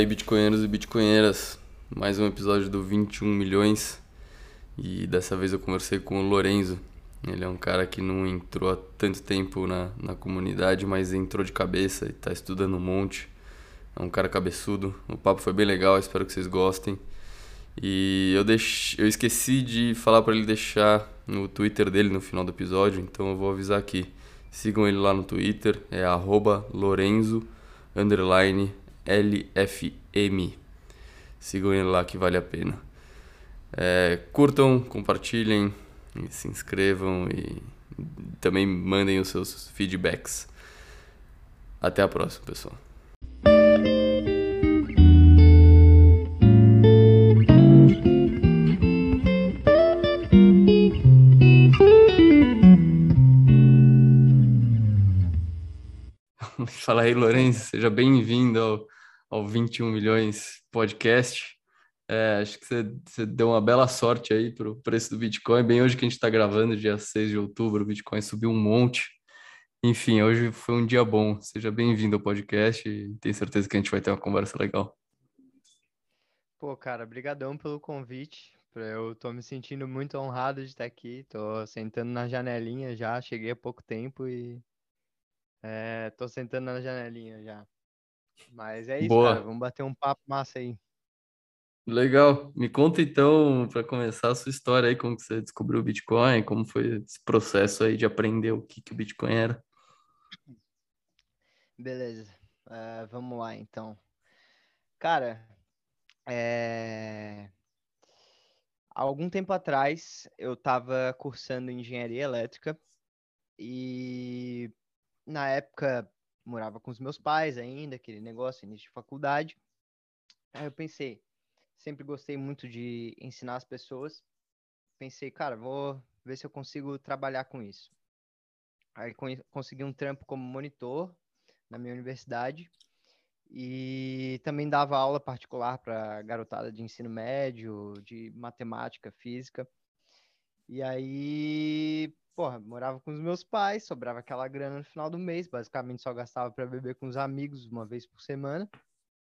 aí, bitcoinheiros e bitcoinheiras. Mais um episódio do 21 milhões. E dessa vez eu conversei com o Lorenzo. Ele é um cara que não entrou há tanto tempo na, na comunidade, mas entrou de cabeça e tá estudando um monte. É um cara cabeçudo. O papo foi bem legal, espero que vocês gostem. E eu, deix... eu esqueci de falar para ele deixar no Twitter dele no final do episódio, então eu vou avisar aqui. Sigam ele lá no Twitter, é Lorenzo LFM. Sigam ele lá que vale a pena. É, curtam, compartilhem, se inscrevam e também mandem os seus feedbacks. Até a próxima, pessoal. Fala aí, Lourenço, seja bem-vindo ao, ao 21 Milhões Podcast. É, acho que você, você, deu uma bela sorte aí para o preço do Bitcoin. Bem hoje que a gente está gravando, dia 6 de outubro, o Bitcoin subiu um monte. Enfim, hoje foi um dia bom. Seja bem-vindo ao podcast e tenho certeza que a gente vai ter uma conversa legal. Pô, cara, brigadão pelo convite. Eu tô me sentindo muito honrado de estar aqui. Tô sentando na janelinha já, cheguei há pouco tempo e é, tô sentando na janelinha já. Mas é isso, Boa. cara. Vamos bater um papo massa aí. Legal. Me conta então, para começar, a sua história aí, como que você descobriu o Bitcoin, como foi esse processo aí de aprender o que, que o Bitcoin era. Beleza. Uh, vamos lá, então. Cara, é... algum tempo atrás eu estava cursando engenharia elétrica e na época morava com os meus pais ainda, aquele negócio, início de faculdade. Aí eu pensei, sempre gostei muito de ensinar as pessoas. Pensei, cara, vou ver se eu consigo trabalhar com isso. Aí consegui um trampo como monitor na minha universidade e também dava aula particular para garotada de ensino médio, de matemática, física. E aí porra, morava com os meus pais, sobrava aquela grana no final do mês, basicamente só gastava para beber com os amigos uma vez por semana.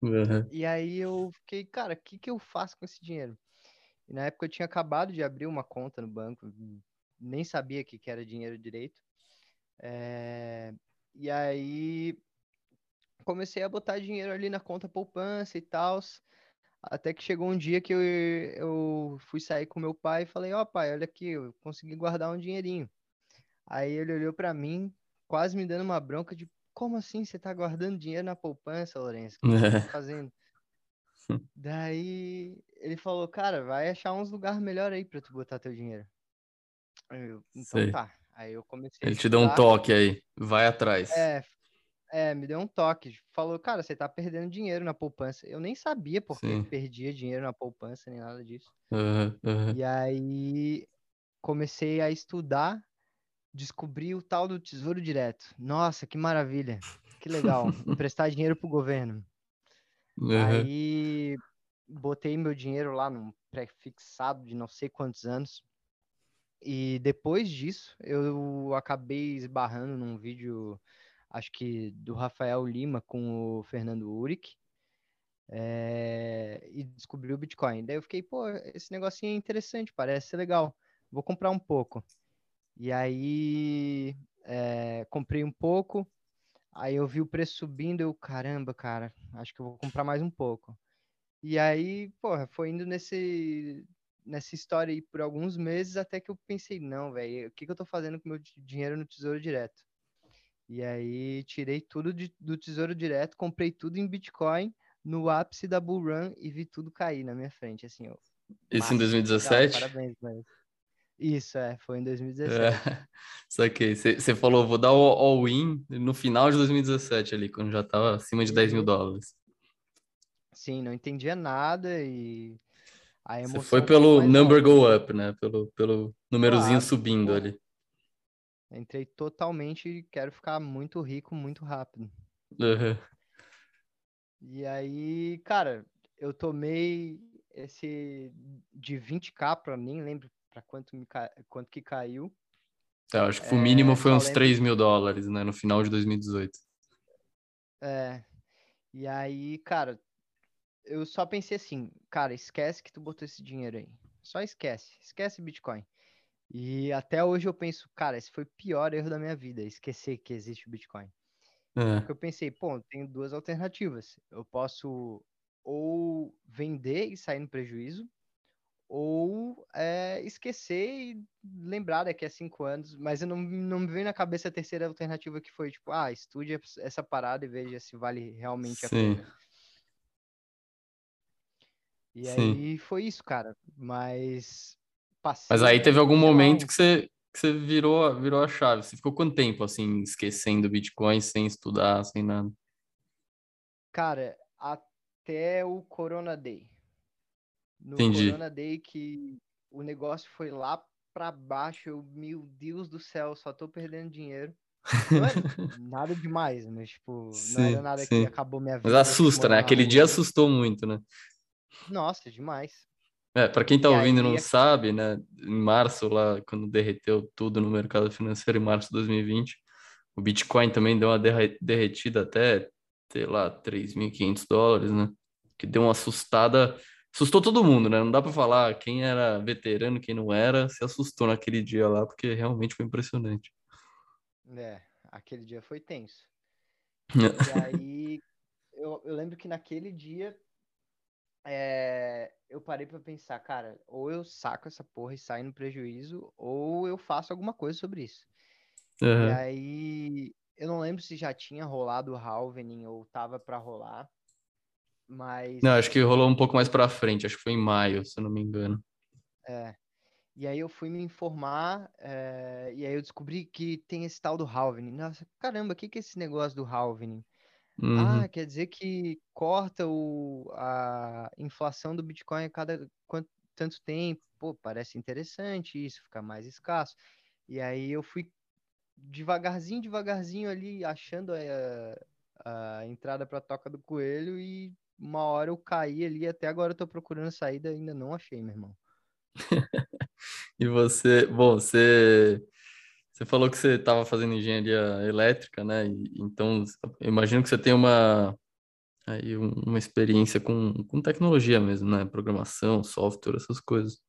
Uhum. E aí eu fiquei, cara, o que, que eu faço com esse dinheiro? E na época eu tinha acabado de abrir uma conta no banco, nem sabia que, que era dinheiro direito. É... E aí comecei a botar dinheiro ali na conta poupança e tal. Até que chegou um dia que eu, eu fui sair com meu pai e falei, ó oh, pai, olha aqui, eu consegui guardar um dinheirinho. Aí ele olhou para mim, quase me dando uma bronca de como assim você tá guardando dinheiro na poupança, Lourenço? O que você tá fazendo? Daí ele falou, cara, vai achar uns lugares melhor aí para tu botar teu dinheiro. Eu, então Sei. tá. Aí eu comecei. Ele te deu um toque aí, vai atrás. É, é, me deu um toque. Falou, cara, você tá perdendo dinheiro na poupança. Eu nem sabia porque perdia dinheiro na poupança, nem nada disso. Uhum, uhum. E aí comecei a estudar descobri o tal do Tesouro Direto. Nossa, que maravilha. Que legal. Emprestar dinheiro pro governo. Uhum. Aí botei meu dinheiro lá num pré-fixado de não sei quantos anos. E depois disso, eu acabei esbarrando num vídeo, acho que do Rafael Lima com o Fernando Uric. É... e descobri o Bitcoin. Daí eu fiquei, pô, esse negocinho é interessante, parece ser legal. Vou comprar um pouco. E aí é, comprei um pouco, aí eu vi o preço subindo, eu, caramba, cara, acho que eu vou comprar mais um pouco. E aí, porra, foi indo nesse, nessa história aí por alguns meses até que eu pensei, não, velho, o que, que eu tô fazendo com meu dinheiro no Tesouro Direto? E aí tirei tudo de, do Tesouro Direto, comprei tudo em Bitcoin no ápice da Bull Run e vi tudo cair na minha frente, assim, ó. Isso em 2017? Legal, parabéns, mas... Isso, é, foi em 2017. É, saquei. Você falou, vou dar o all-in no final de 2017 ali, quando já estava acima de 10 mil dólares. Sim, não entendia nada e a emoção... Você foi pelo number go up, né? Pelo, pelo númerozinho subindo pô. ali. Entrei totalmente e quero ficar muito rico muito rápido. Uhum. E aí, cara, eu tomei esse de 20k para mim, lembro para quanto, quanto que caiu. É, acho que o mínimo é, foi uns 3 mil dólares, né? No final de 2018. É. E aí, cara, eu só pensei assim, cara, esquece que tu botou esse dinheiro aí. Só esquece, esquece Bitcoin. E até hoje eu penso, cara, esse foi o pior erro da minha vida, esquecer que existe o Bitcoin. É. Porque eu pensei, pô, tenho duas alternativas. Eu posso ou vender e sair no prejuízo, ou é, esquecer e lembrar daqui a cinco anos. Mas eu não, não me veio na cabeça a terceira alternativa que foi, tipo, ah, estude essa parada e veja se vale realmente a Sim. pena. E Sim. aí foi isso, cara. Mas Mas passei, aí teve algum momento que você, que você virou, virou a chave. Você ficou quanto tempo, assim, esquecendo Bitcoin, sem estudar, sem nada? cara, até o Corona Day. No Entendi. Corona Day que o negócio foi lá pra baixo, eu, meu Deus do céu, só tô perdendo dinheiro. Era nada demais, mas tipo, não era Sim, nada que sim. acabou minha Mas vida, que assusta, né? Aquele dia assustou muito, né? Nossa, demais. É, para quem tá E ouvindo e não aí, sabe, né? Em março, lá, quando derreteu tudo no mercado financeiro, em março de 2020, o Bitcoin também deu uma derre- derretida até, sei lá, 3.500 dólares, né? Que deu uma assustada. Assustou todo mundo, né? Não dá para falar quem era veterano, quem não era, se assustou naquele dia lá, porque realmente foi impressionante. é, aquele dia foi tenso. E aí, eu, eu lembro que naquele dia é, eu parei pra pensar, cara, ou eu saco essa porra e saio no prejuízo, ou eu faço alguma coisa sobre isso. E Aham. aí, eu não lembro se já tinha rolado o halvening ou tava pra rolar, Não, acho mas que rolou um pouco mais pra frente, acho que foi em maio, se eu não me engano. é. E aí eu fui me informar, é, e aí eu descobri que tem esse tal do halvening. Nossa, caramba, o que que é esse negócio do halvening? Ah, Uhum. quer dizer que corta o, a inflação do Bitcoin a cada quanto, tanto tempo. Pô, parece interessante isso, fica mais escasso. E aí eu fui devagarzinho, devagarzinho ali, achando a, a entrada para a Toca do Coelho e uma hora eu caí ali, até agora eu tô procurando saída, ainda não achei, meu irmão. E você, bom, você, você falou que você estava fazendo engenharia elétrica, né? E, então, eu imagino que você tem uma, aí, um- uma experiência com, com tecnologia mesmo, né? Programação, software, essas coisas.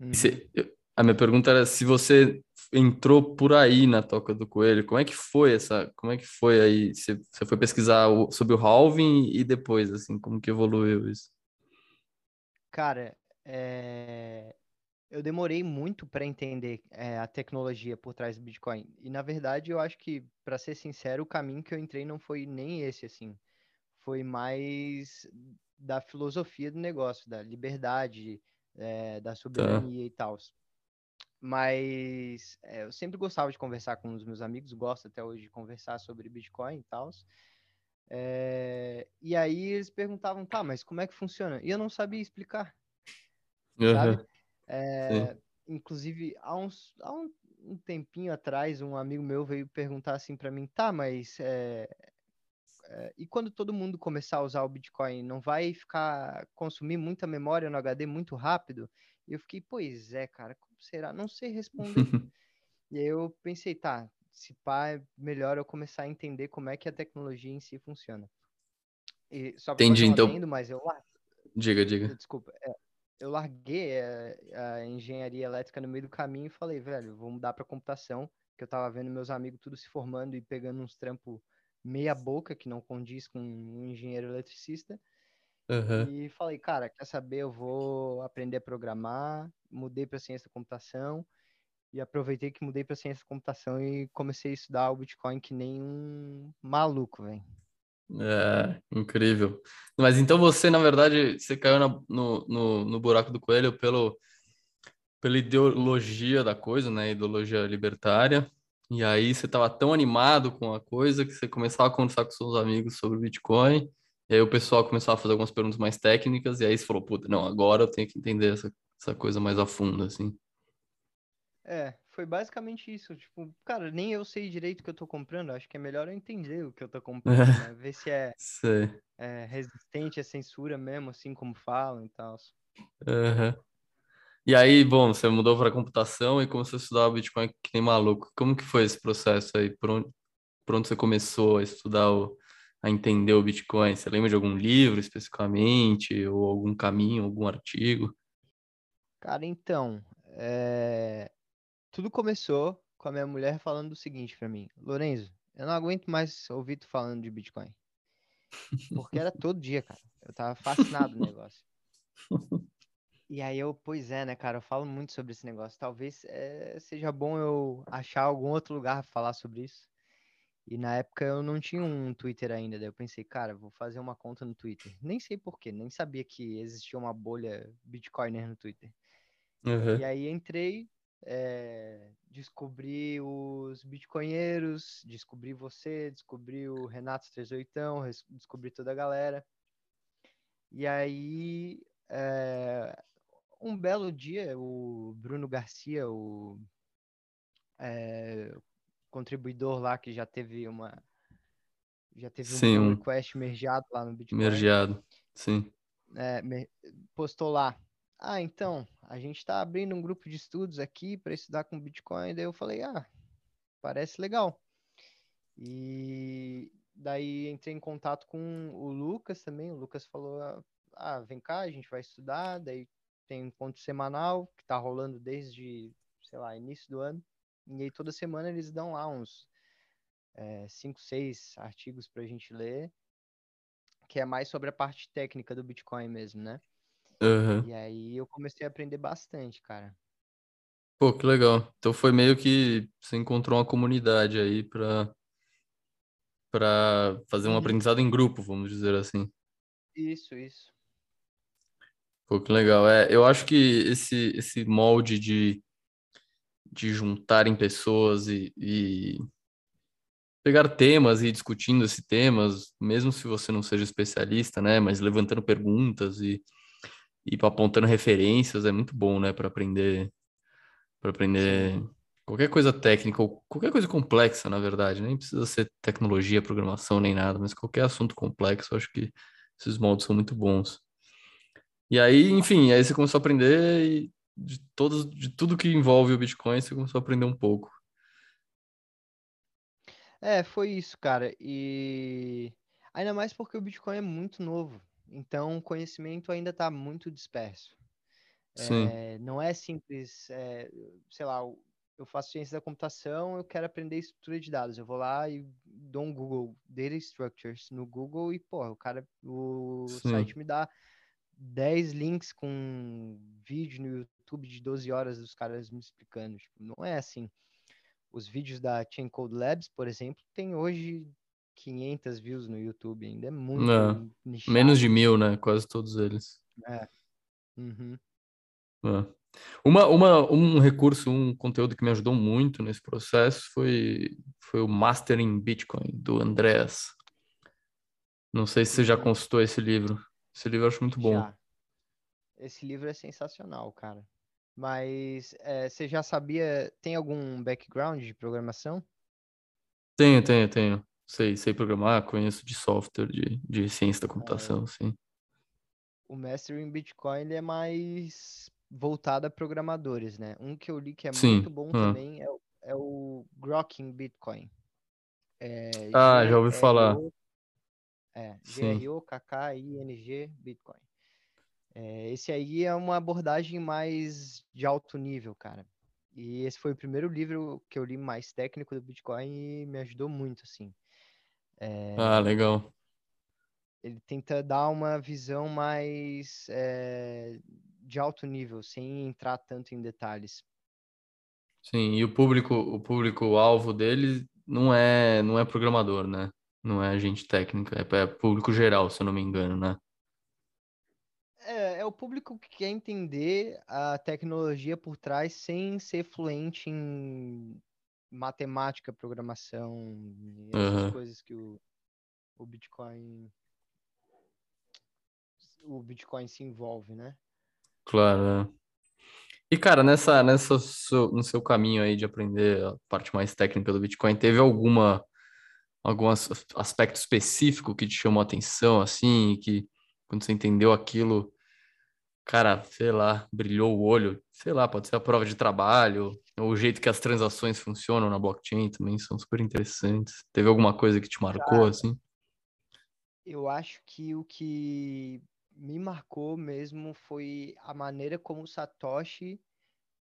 Uhum. você, eu- a minha pergunta era se você entrou por aí na Toca do Coelho, como é que foi essa, como é que foi aí? Você, você foi pesquisar o- sobre o halving e depois, assim, como que evoluiu isso? Cara, é, eu demorei muito para entender é, a tecnologia por trás do Bitcoin. E na verdade, eu acho que, para ser sincero, o caminho que eu entrei não foi nem esse, assim. Foi mais da filosofia do negócio, da liberdade, é, da Tá. soberania e tal. Mas é, eu sempre gostava de conversar com os meus amigos, gosto até hoje de conversar sobre Bitcoin e tal. É, e aí eles perguntavam, tá, mas como é que funciona? E eu não sabia explicar, sim. É, inclusive, há, uns, há um, um tempinho atrás, um amigo meu veio perguntar assim para mim, tá, mas é, é, e quando todo mundo começar a usar o Bitcoin, não vai ficar consumir muita memória no HD muito rápido? E eu fiquei, pois é, cara, como será? Não sei responder. E aí eu pensei, tá, se pá, é melhor eu começar a entender como é que a tecnologia em si funciona. E só Entendi, então, adendo, mas eu, lar- diga, diga. desculpa, é, eu larguei é, a engenharia elétrica no meio do caminho e falei, velho, vou mudar para computação, que eu tava vendo meus amigos tudo se formando e pegando uns trampos meia boca que não condiz com um engenheiro eletricista. Aham. E falei, cara, quer saber? Eu vou aprender a programar. Mudei para ciência da computação e aproveitei que mudei para ciência da computação e comecei a estudar o Bitcoin que nem um maluco, velho. É, incrível. Mas então você, na verdade, você caiu na- no, no, no buraco do coelho pelo, pela ideologia da coisa, né? Ideologia libertária. E aí você estava tão animado com a coisa que você começava a conversar com seus amigos sobre Bitcoin. E aí o pessoal começou a fazer algumas perguntas mais técnicas. E aí você falou, puta, não, agora eu tenho que entender essa, essa coisa mais a fundo, assim. É, foi basicamente isso. Tipo, cara, nem eu sei direito o que eu tô comprando. Acho que é melhor eu entender o que eu tô comprando, né? Ver se é, é resistente à censura mesmo, assim como falam e tal. Aham. E aí, bom, você mudou para computação e começou a estudar Bitcoin que nem maluco. Como que foi esse processo aí? Por onde, por onde você começou a estudar o, a entender o Bitcoin? Você lembra de algum livro especificamente, ou algum caminho, algum artigo? Cara, então, é... tudo começou com a minha mulher falando o seguinte para mim: Lorenzo, eu não aguento mais ouvir tu falando de Bitcoin. Porque era todo dia, cara. Eu tava fascinado no negócio. E aí eu, pois é, né, cara, eu falo muito sobre esse negócio. Talvez é, seja bom eu achar algum outro lugar pra falar sobre isso. E na época eu não tinha um Twitter ainda, daí eu pensei, cara, vou fazer uma conta no Twitter. Nem sei porquê, nem sabia que existia uma bolha Bitcoiner no Twitter. Uhum. E aí entrei, é, descobri os bitcoinheiros, descobri você, descobri o Renato 38, descobri toda a galera. E aí, é, um belo dia, o Bruno Garcia, o é, contribuidor lá que já teve uma já teve sim, um request mergeado lá no Bitcoin. Mergeado, sim. É, postou lá. Ah, então, a gente está abrindo um grupo de estudos aqui para estudar com Bitcoin. Daí eu falei, ah, parece legal. E daí entrei em contato com o Lucas também. O Lucas falou, ah, vem cá, a gente vai estudar. Daí tem um encontro semanal que está rolando desde, sei lá, início do ano. E aí toda semana eles dão lá uns é, cinco, seis artigos para a gente ler, que é mais sobre a parte técnica do Bitcoin mesmo, né? Uhum. E aí eu comecei a aprender bastante, cara. Pô, que legal. Então foi meio que você encontrou uma comunidade aí para para fazer um aprendizado em grupo, vamos dizer assim. Isso, isso. Pô, que legal. É, eu acho que esse, esse molde de, de juntarem pessoas e, e pegar temas e discutindo esses temas, mesmo se você não seja especialista, né? Mas levantando perguntas e, e apontando referências é muito bom, né? Para aprender, para aprender Sim. qualquer coisa técnica ou qualquer coisa complexa, na verdade. Nem precisa ser tecnologia, programação nem nada, mas qualquer assunto complexo, eu acho que esses moldes são muito bons. E aí, enfim, aí você começou a aprender e de todos, de tudo que envolve o Bitcoin, você começou a aprender um pouco. É, foi isso, cara. E ainda mais porque o Bitcoin é muito novo. Então, o conhecimento ainda está muito disperso. Sim. É, não é simples, é, sei lá, eu faço ciência da computação, eu quero aprender estrutura de dados. Eu vou lá e dou um Google Data Structures no Google e, pô, o cara, o Sim. site me dá 10 links com vídeo no YouTube de 12 horas dos caras me explicando. Tipo, não é assim. Os vídeos da Chain Code Labs, por exemplo, tem hoje 500 views no YouTube. Ainda é muito não, nichado. Menos de mil, né? Quase todos eles. É. Uhum. É. Uma, uma, um recurso, um conteúdo que me ajudou muito nesse processo foi, foi o Mastering Bitcoin, do Andreas. Não sei se você já uhum. consultou esse livro. Esse livro eu acho muito bom. Já. Esse livro é sensacional, cara. Mas é, você já sabia, tem algum background de programação? Tenho, tenho, tenho. Sei, sei programar, conheço de software, de, de ciência da computação, é. sim. O Master in Bitcoin é mais voltado a programadores, né? Um que eu li que é sim. muito bom também é, é o Grokking Bitcoin. É, ah, já ouvi falar. É, G-R-O-K-K-I-N-G Bitcoin. É, esse aí é uma abordagem mais de alto nível, cara. E esse foi o primeiro livro que eu li mais técnico do Bitcoin e me ajudou muito, assim. É, ah, legal. Ele tenta dar uma visão mais é, de alto nível, sem entrar tanto em detalhes. Sim, e o público, o público alvo dele não é, não é programador, né? Não é agente técnica, é, é público geral, se eu não me engano, né? É, é o público que quer entender a tecnologia por trás sem ser fluente em matemática, programação essas uhum. coisas que o, o Bitcoin o Bitcoin se envolve, né? Claro. É. E cara, nessa nessa no seu caminho aí de aprender a parte mais técnica do Bitcoin, teve alguma algum aspecto específico que te chamou a atenção, assim, que quando você entendeu aquilo, cara, sei lá, brilhou o olho, sei lá, pode ser a prova de trabalho, ou o jeito que as transações funcionam na blockchain também são super interessantes. Teve alguma coisa que te marcou, cara, assim? Eu acho que o que me marcou mesmo foi a maneira como o Satoshi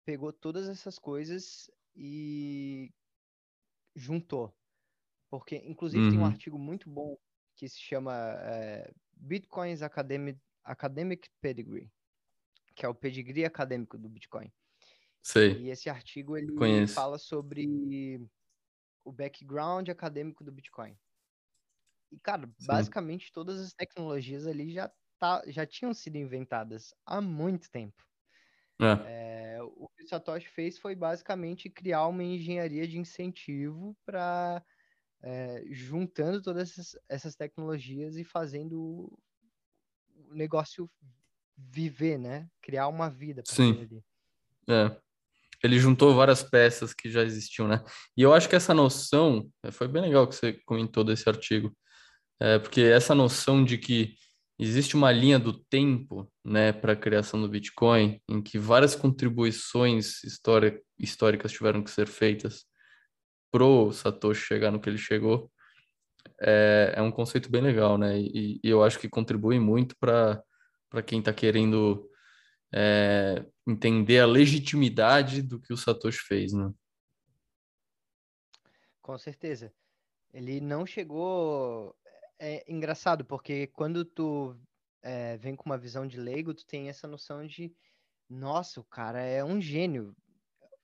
pegou todas essas coisas e juntou. Porque, inclusive, uhum. tem um uhum. artigo muito bom que se chama é, Bitcoins Academic, Academic Pedigree, que é o pedigree acadêmico do Bitcoin. Sei. E esse artigo ele Conheço. fala sobre o background acadêmico do Bitcoin. E, cara, Sim. basicamente todas as tecnologias ali já, tá, já tinham sido inventadas há muito tempo. É. É, o que o Satoshi fez foi basicamente criar uma engenharia de incentivo para é, juntando todas essas, essas, tecnologias e fazendo o negócio viver, né? Criar uma vida. Sim. Ali. É. Ele juntou várias peças que já existiam, né? E eu acho que essa noção é, foi bem legal que você comentou desse artigo, é, porque essa noção de que existe uma linha do tempo, né, para a criação do Bitcoin, em que várias contribuições históricas tiveram que ser feitas pro Satoshi chegar no que ele chegou, é, é um conceito bem legal, né? E, e eu acho que contribui muito para quem está querendo é, entender a legitimidade do que o Satoshi fez, né? Com certeza. Ele não chegou. É engraçado, porque quando tu é, vem com uma visão de leigo, tu tem essa noção de nossa, o cara é um gênio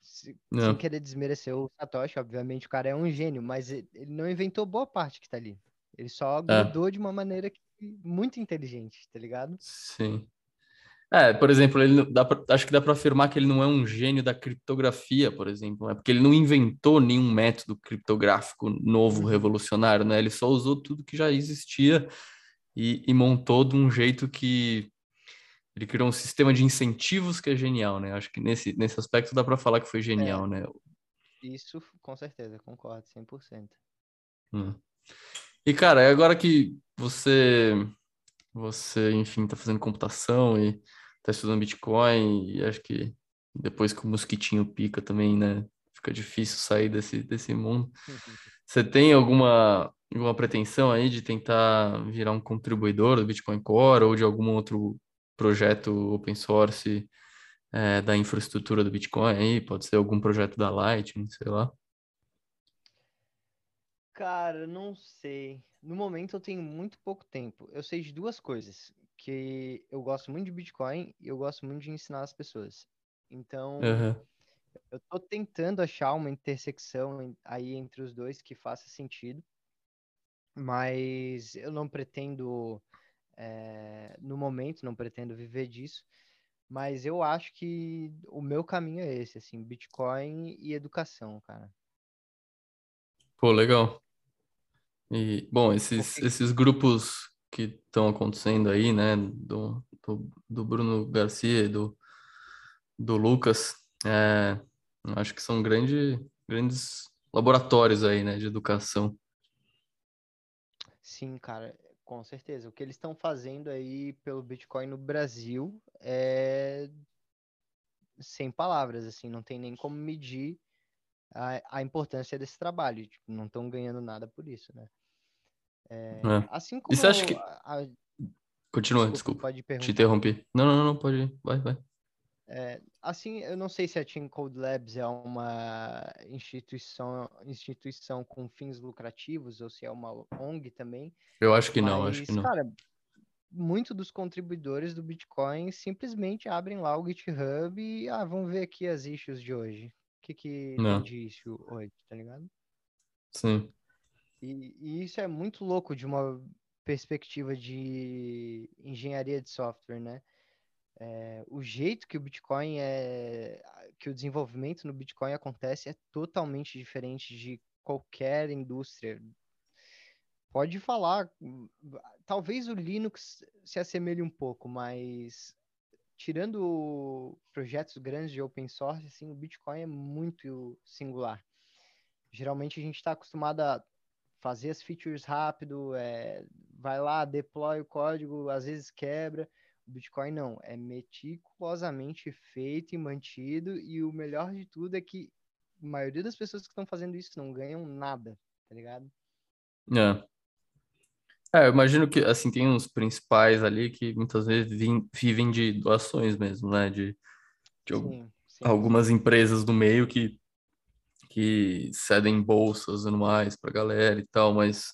sem querer desmerecer o Satoshi, obviamente o cara é um gênio, mas ele não inventou boa parte que tá ali. Ele só é. grudou de uma maneira que, muito inteligente, tá ligado? Sim. É, por exemplo, ele dá pra, acho que dá para afirmar que ele não é um gênio da criptografia, por exemplo, é porque ele não inventou nenhum método criptográfico novo, uhum. revolucionário, né? Ele só usou tudo que já existia e, e montou de um jeito que ele criou um sistema de incentivos que é genial, né? Acho que nesse, nesse aspecto dá para falar que foi genial, é, né? Isso, com certeza, concordo, 100%. Hum. E, cara, agora que você, você, enfim, tá fazendo computação e tá estudando Bitcoin, e acho que depois que o mosquitinho pica também, né? Fica difícil sair desse, desse mundo. Você tem alguma, alguma pretensão aí de tentar virar um contribuidor do Bitcoin Core ou de algum outro projeto open source é, da infraestrutura do Bitcoin aí, pode ser algum projeto da Lightning, sei lá. Cara, não sei. No momento eu tenho muito pouco tempo. Eu sei de duas coisas, que eu gosto muito de Bitcoin e eu gosto muito de ensinar as pessoas. Então, uhum. eu tô tentando achar uma intersecção aí entre os dois que faça sentido, mas eu não pretendo é, no momento, não pretendo viver disso, mas eu acho que o meu caminho é esse, assim, Bitcoin e educação, cara. Pô, legal. E, bom, esses, esses grupos que estão acontecendo aí, né, do, do, do, Bruno Garcia e do, do Lucas, é, acho que são grande, grandes laboratórios aí, né, de educação. Sim, cara. Com certeza. O que eles estão fazendo aí pelo Bitcoin no Brasil é sem palavras, assim, não tem nem como medir a, a importância desse trabalho. Tipo, não estão ganhando nada por isso, né? É, é. Assim como. E você acha que. A... Continua, desculpa. desculpa. Te interrompi. Não, não, não, pode ir. Vai, vai. É, assim, eu não sei se a Team Code Labs é uma instituição, instituição com fins lucrativos ou se é uma ONG também. Eu acho que mas, não, acho que não. Cara, muito dos contribuidores do Bitcoin simplesmente abrem lá o GitHub e ah, vamos ver aqui as issues de hoje. O que, que não. de issue hoje, tá ligado? Sim. E, e isso é muito louco de uma perspectiva de engenharia de software, né? É, o jeito que o Bitcoin é. que o desenvolvimento no Bitcoin acontece é totalmente diferente de qualquer indústria. Pode falar, talvez o Linux se assemelhe um pouco, mas tirando projetos grandes de open source, assim, o Bitcoin é muito singular. Geralmente a gente está acostumado a fazer as features rápido, é, vai lá, deploy o código, às vezes quebra. O Bitcoin não, é meticulosamente feito e mantido, e o melhor de tudo é que a maioria das pessoas que estão fazendo isso não ganham nada, tá ligado? É. É, eu imagino que, assim, tem uns principais ali que muitas vezes vivem de doações mesmo, né? De, de sim, sim, algumas empresas do meio que, que cedem bolsas anuais pra galera e tal, mas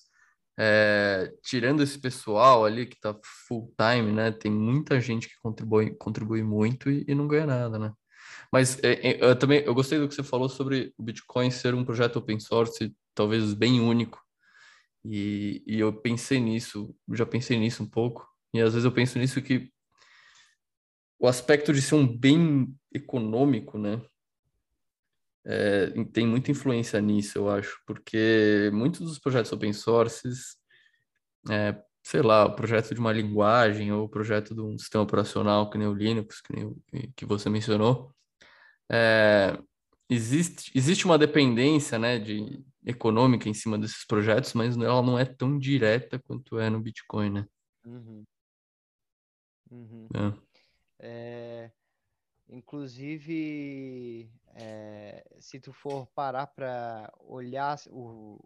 é, tirando esse pessoal ali que tá full time, né? Tem muita gente que contribui, contribui muito e, e não ganha nada, né? Mas é, é, eu também eu gostei do que você falou sobre o Bitcoin ser um projeto open source, talvez bem único. E, e eu pensei nisso, já pensei nisso um pouco. E às vezes eu penso nisso que o aspecto de ser um bem econômico, né? É, tem muita influência nisso, eu acho, porque muitos dos projetos open sources, é, sei lá, o projeto de uma linguagem ou o projeto de um sistema operacional, que nem o Linux, que, nem que você mencionou, é, existe, existe uma dependência né, de, econômica em cima desses projetos, mas ela não é tão direta quanto é no Bitcoin, né? Uhum. Uhum. É. É, inclusive, é, se tu for parar para olhar o,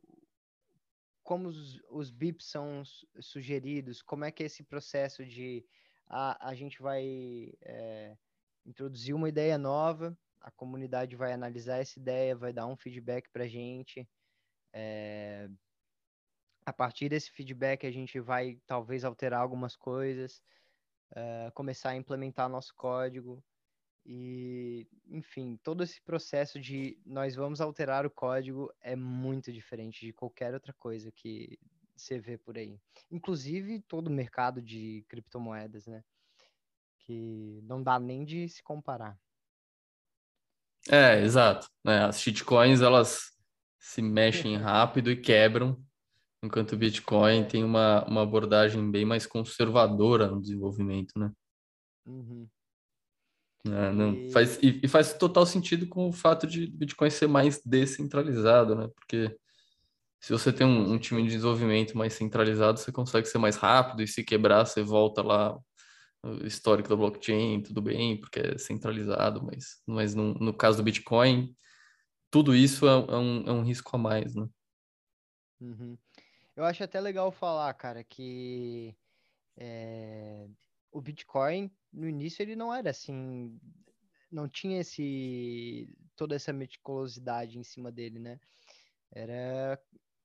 como os, os BIPs são sugeridos, como é que é esse processo de a, a gente vai é, introduzir uma ideia nova, a comunidade vai analisar essa ideia, vai dar um feedback para a gente. É... A partir desse feedback, a gente vai talvez alterar algumas coisas, uh, começar a implementar nosso código. E, enfim, todo esse processo de nós vamos alterar o código é muito diferente de qualquer outra coisa que você vê por aí. Inclusive todo o mercado de criptomoedas, né? Que não dá nem de se comparar. É, exato. É, as shitcoins, elas se mexem rápido e quebram, enquanto o Bitcoin tem uma, uma abordagem bem mais conservadora no desenvolvimento, né? Uhum. É, não, e... Faz, e, e, faz total sentido com o fato de Bitcoin ser mais descentralizado, né? Porque se você tem um, um, time de desenvolvimento mais centralizado, você consegue ser mais rápido e se quebrar, você volta lá o histórico da blockchain, tudo bem, porque é centralizado, mas, mas no, no caso do Bitcoin, tudo isso é, é, um, é um risco a mais, né? Uhum. Eu acho até legal falar, cara, que é, o Bitcoin, no início, ele não era assim, não tinha esse toda essa meticulosidade em cima dele, né? Era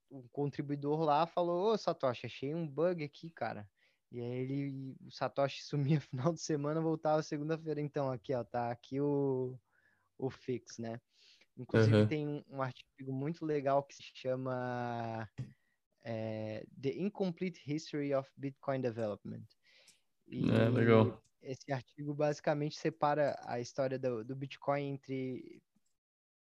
um contribuidor lá falou, ô Satoshi, achei um bug aqui, cara. E aí ele, o Satoshi sumia final de semana, voltava segunda-feira. Então, aqui, ó, tá aqui o, o fix, né? Inclusive uhum. tem um, artigo muito legal que se chama é, The Incomplete History of Bitcoin Development. E é, legal. esse artigo basicamente separa a história do, do Bitcoin entre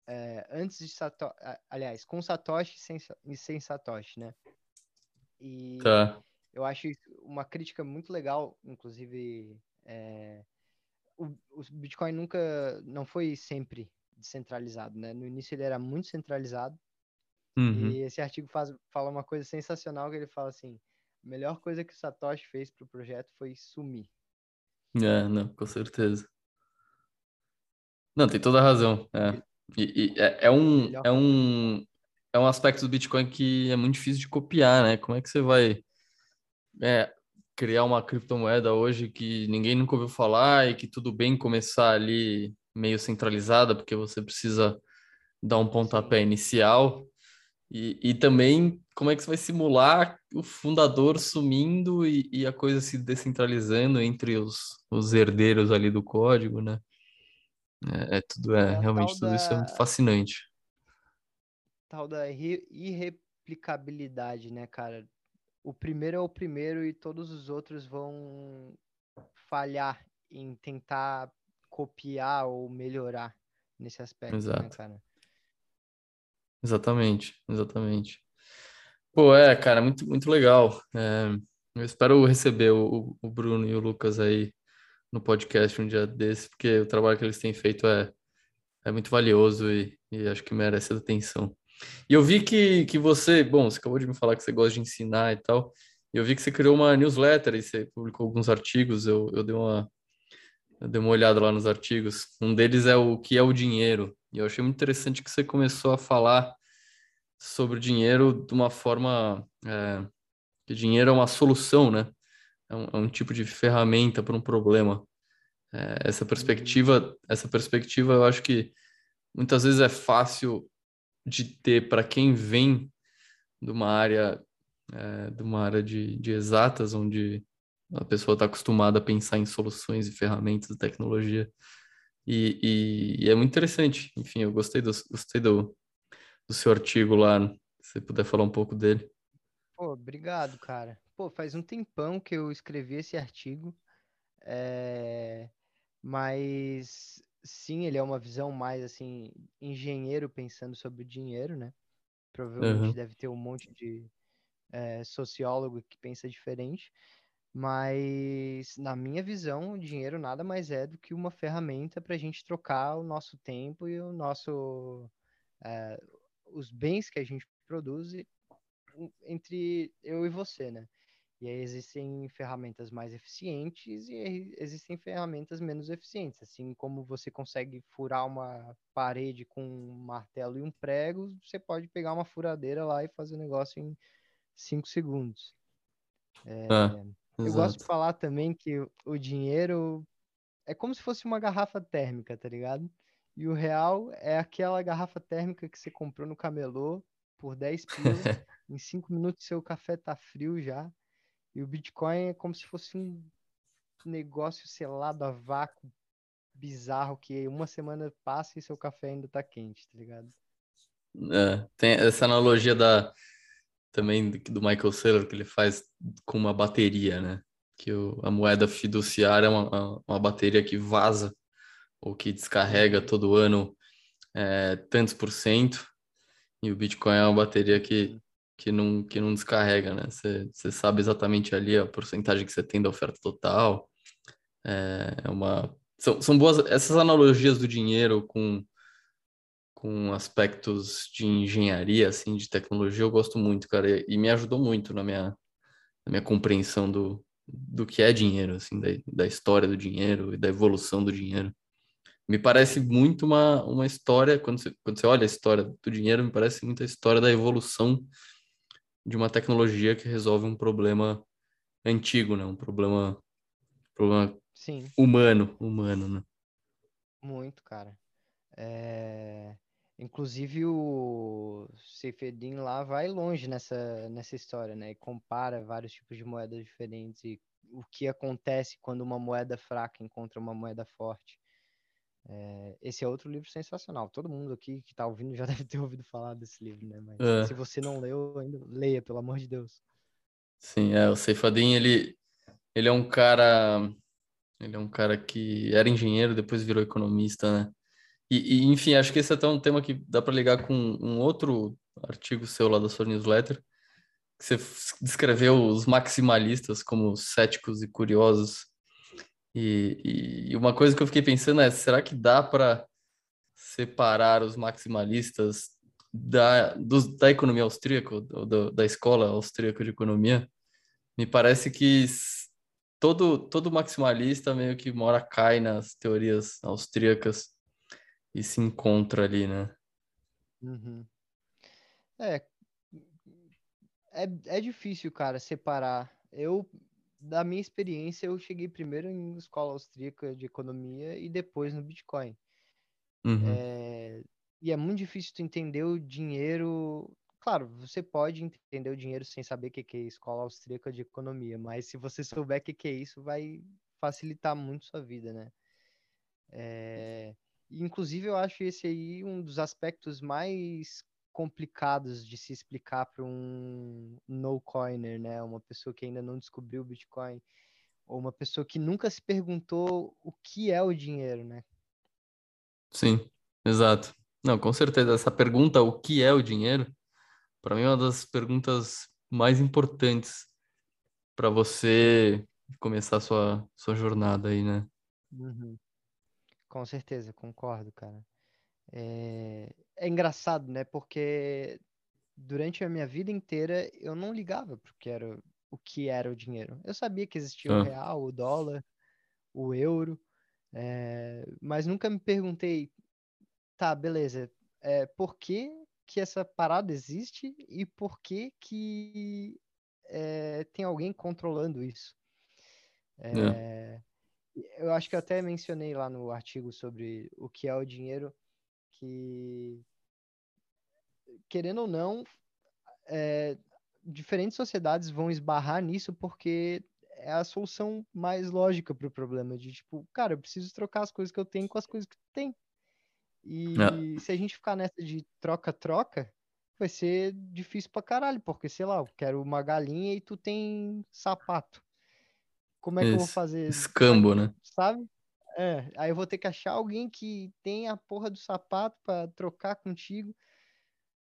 é, antes de Satoshi, aliás, com Satoshi e sem, e sem Satoshi, né? E tá eu acho uma crítica muito legal, inclusive é, o, o, Bitcoin nunca, não foi sempre descentralizado, né? No início ele era muito centralizado uhum. e esse artigo faz, fala uma coisa sensacional que ele fala assim, a melhor coisa que o Satoshi fez para o projeto foi sumir. É, não, com certeza. Não, tem toda a razão. É. E, e é, é, um, é, um, é um aspecto do Bitcoin que é muito difícil de copiar, né? Como é que você vai é, criar uma criptomoeda hoje que ninguém nunca ouviu falar e que tudo bem começar ali meio centralizada, porque você precisa dar um pontapé inicial. E, e também como é que você vai simular o fundador sumindo e, e a coisa se descentralizando entre os, os herdeiros ali do código, né? É, é tudo, é, é realmente tudo da... isso é muito fascinante. Tal da irreplicabilidade, né, cara? o primeiro é o primeiro e todos os outros vão falhar em tentar copiar ou melhorar nesse aspecto, né, Exato. né, cara? Exatamente, exatamente. Pô, é, cara, muito, muito legal. É, eu espero receber o, o Bruno e o Lucas aí no podcast um dia desse, porque o trabalho que eles têm feito é, é muito valioso e, e acho que merece atenção. E eu vi que, que você, bom, você acabou de me falar que você gosta de ensinar e tal. E eu vi que você criou uma newsletter e você publicou alguns artigos. Eu, eu dei uma eu dei uma olhada lá nos artigos. Um deles é o que é o dinheiro. E eu achei muito interessante que você começou a falar sobre o dinheiro de uma forma é, que dinheiro é uma solução, né? É um, é um tipo de ferramenta para um problema. É, essa perspectiva, essa perspectiva, eu acho que muitas vezes é fácil de ter para quem vem de uma área, é, de uma área de, de exatas, onde a pessoa está acostumada a pensar em soluções e ferramentas de tecnologia. E, e, e, é muito interessante. Enfim, eu gostei do, gostei do, do seu artigo lá. Se você puder falar um pouco dele. Pô, obrigado, cara. Pô, faz um tempão que eu escrevi esse artigo. É... Mas sim, ele é uma visão mais assim, engenheiro pensando sobre o dinheiro, né? Provavelmente uhum. deve ter um monte de é, sociólogo que pensa diferente. Mas, na minha visão, o dinheiro nada mais é do que uma ferramenta para a gente trocar o nosso tempo e o nosso. É, os bens que a gente produz entre eu e você, né? E aí existem ferramentas mais eficientes e existem ferramentas menos eficientes. Assim como você consegue furar uma parede com um martelo e um prego, você pode pegar uma furadeira lá e fazer o negócio em cinco segundos. É, ah. Eu Exato. gosto de falar também que o dinheiro é como se fosse uma garrafa térmica, tá ligado? E o real é aquela garrafa térmica que você comprou no camelô por 10 pila. em 5 minutos seu café tá frio já. E o Bitcoin é como se fosse um negócio selado a vácuo bizarro que uma semana passa e seu café ainda tá quente, tá ligado? É, tem essa analogia da também do Michael Saylor que ele faz com uma bateria, né? Que o, a moeda fiduciária é uma, uma bateria que vaza ou que descarrega uhum. todo ano é, tantos por cento e o Bitcoin é uma bateria que, que, não, que não descarrega, né? Você, você sabe exatamente ali a porcentagem que você tem da oferta total. É, é uma são, são boas essas analogias do dinheiro com com aspectos de engenharia, assim, de tecnologia, eu gosto muito, cara, e me ajudou muito na minha, na minha compreensão do, do que é dinheiro, assim, da, da história do dinheiro e da evolução do dinheiro. Me parece muito uma, uma história, quando você, quando você olha a história do dinheiro, me parece muito a história da evolução de uma tecnologia que resolve um problema antigo, né? Um problema, problema Sim. humano, humano, né? Muito, cara. É... Inclusive o Seifedin lá vai longe nessa, nessa história, né? E compara vários tipos de moedas diferentes e o que acontece quando uma moeda fraca encontra uma moeda forte. É, esse é outro livro sensacional. Todo mundo aqui que está ouvindo já deve ter ouvido falar desse livro, né? Mas é. se você não leu, ainda leia, pelo amor de Deus. Sim, é, o Seifadin, ele, ele é um cara ele é um cara que era engenheiro, depois virou economista, né? E, e, enfim, acho que esse é até um tema que dá para ligar com um outro artigo seu lá da sua newsletter, que você descreveu os maximalistas como céticos e curiosos. E, e uma coisa que eu fiquei pensando é, será que dá para separar os maximalistas da, do, da economia austríaca, do, da escola austríaca de economia? Me parece que todo, todo maximalista meio que mora cai nas teorias austríacas e se encontra ali, né? Uhum. É, é, é difícil, cara, separar. Eu, da minha experiência, eu cheguei primeiro em escola austríaca de economia e depois no Bitcoin. Uhum. É, e é muito difícil tu entender o dinheiro. Claro, você pode entender o dinheiro sem saber o que é escola austríaca de economia, mas se você souber o que é isso, vai facilitar muito sua vida, né? É, Inclusive, eu acho esse aí um dos aspectos mais complicados de se explicar para um no-coiner, né? Uma pessoa que ainda não descobriu o Bitcoin, ou uma pessoa que nunca se perguntou o que é o dinheiro, né? Sim, exato. Não, com certeza. Essa pergunta, o que é o dinheiro, para mim é uma das perguntas mais importantes para você começar a sua, sua jornada aí, né? Uhum. Com certeza, concordo, cara. É... é engraçado, né? Porque durante a minha vida inteira eu não ligava porque era o que era o dinheiro. Eu sabia que existia ah. o real, o dólar, o euro, é... mas nunca me perguntei, tá, beleza, é, por que, que essa parada existe e por que que é, tem alguém controlando isso. É. Eu acho que eu até mencionei lá no artigo sobre o que é o dinheiro, que, querendo ou não, é, diferentes sociedades vão esbarrar nisso porque é a solução mais lógica para o problema de tipo, cara, eu preciso trocar as coisas que eu tenho com as coisas que tu tem. E É. se a gente ficar nessa de troca-troca, vai ser difícil pra caralho, porque sei lá, eu quero uma galinha e tu tem sapato. Como é que eu vou fazer? Escambo, né? Sabe? É, aí eu vou ter que achar alguém que tem a porra do sapato pra trocar contigo.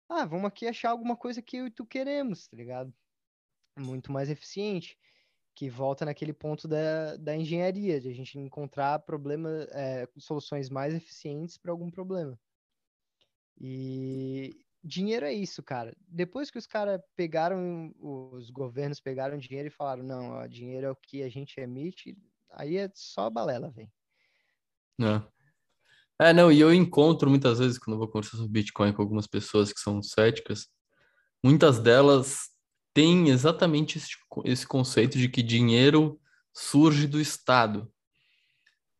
Ah, vamos aqui achar alguma coisa que eu e tu queremos, tá ligado? Muito mais eficiente. Que volta naquele ponto da, da engenharia, de a gente encontrar problema, é, soluções mais eficientes para algum problema. E dinheiro é isso, cara. Depois que os caras pegaram, os governos pegaram dinheiro e falaram, não, ó, dinheiro é o que a gente emite, aí é só balela, velho. É. É, não, e eu encontro muitas vezes, quando eu vou conversar sobre Bitcoin com algumas pessoas que são céticas, muitas delas têm exatamente esse, esse conceito de que dinheiro surge do Estado.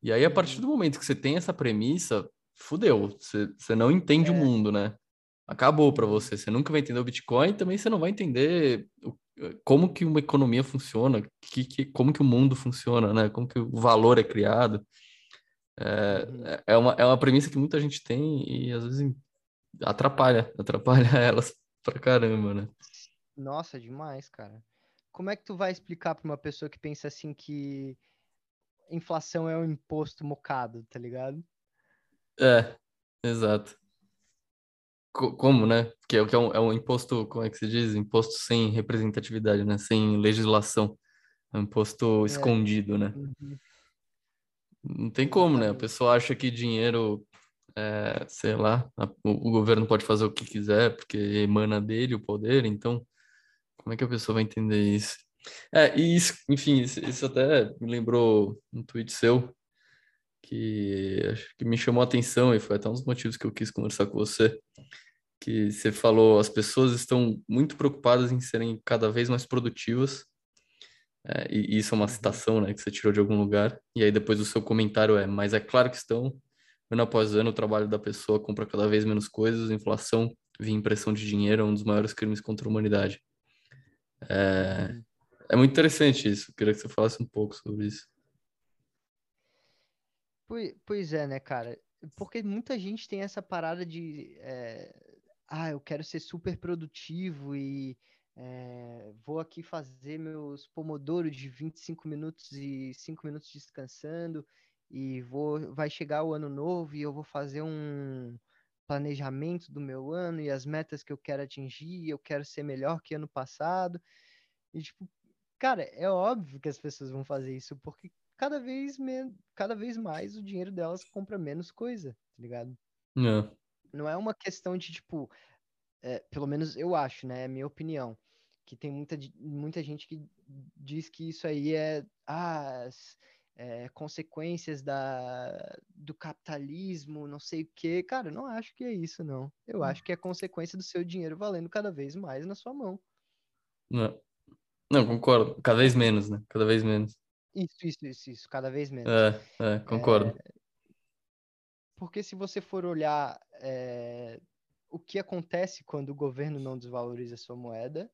E aí, a partir do momento que você tem essa premissa, fudeu, você, você não entende o É. mundo, né? Acabou para você. Você nunca vai entender o Bitcoin, e também você não vai entender o- como que uma economia funciona, que, que, como que o mundo funciona, né? Como que o valor é criado. É, Uhum. é- é uma, é uma premissa que muita gente tem e às vezes atrapalha, atrapalha elas pra caramba, né? Nossa, demais, cara. Como é que tu vai explicar pra uma pessoa que pensa assim que inflação é um imposto mocado, tá ligado? É, exato. Co- como, né? Que é, que é um, é um imposto, como é que se diz? Imposto sem representatividade, né? Sem legislação. É um imposto É. escondido, né? Uhum. Não tem como, né? A pessoa acha que dinheiro, é, sei lá, a- o, o governo pode fazer o que quiser, porque emana dele o poder, então como é que a pessoa vai entender isso? É, e isso, enfim, isso, isso até me lembrou um tweet seu que acho que me chamou a atenção e foi até um dos motivos que eu quis conversar com você, que você falou, as pessoas estão muito preocupadas em serem cada vez mais produtivas, é, e isso é uma citação, né, que você tirou de algum lugar, e aí depois o seu comentário é, mas é claro que estão, ano após ano, o trabalho da pessoa compra cada vez menos coisas, inflação via impressão de dinheiro é um dos maiores crimes contra a humanidade. É, Uhum. é muito interessante isso, eu queria que você falasse um pouco sobre isso. Pois, é, né, cara? Porque muita gente tem essa parada de, é, ah, eu quero ser super produtivo e é, vou aqui fazer meus pomodoro de 25 minutos e 5 minutos descansando e vou, vai chegar o ano novo e eu vou fazer um planejamento do meu ano e as metas que eu quero atingir, eu quero ser melhor que ano passado. E tipo, cara, é óbvio que as pessoas vão fazer isso porque cada vez, men cada vez mais o dinheiro delas compra menos coisa, tá ligado? É, Não é uma questão de, tipo, é, pelo menos eu acho, né? É minha opinião. Que tem muita, muita gente que diz que isso aí é as é, consequências da, do capitalismo, não sei o quê. Cara, eu não acho que é isso, não. Eu acho que é consequência do seu dinheiro valendo cada vez mais na sua mão. é. Não, concordo, cada vez menos, né? Cada vez menos. Isso, isso, isso, isso, cada vez menos. É, é, concordo. Porque se você for olhar é, o que acontece quando o governo não desvaloriza a sua moeda,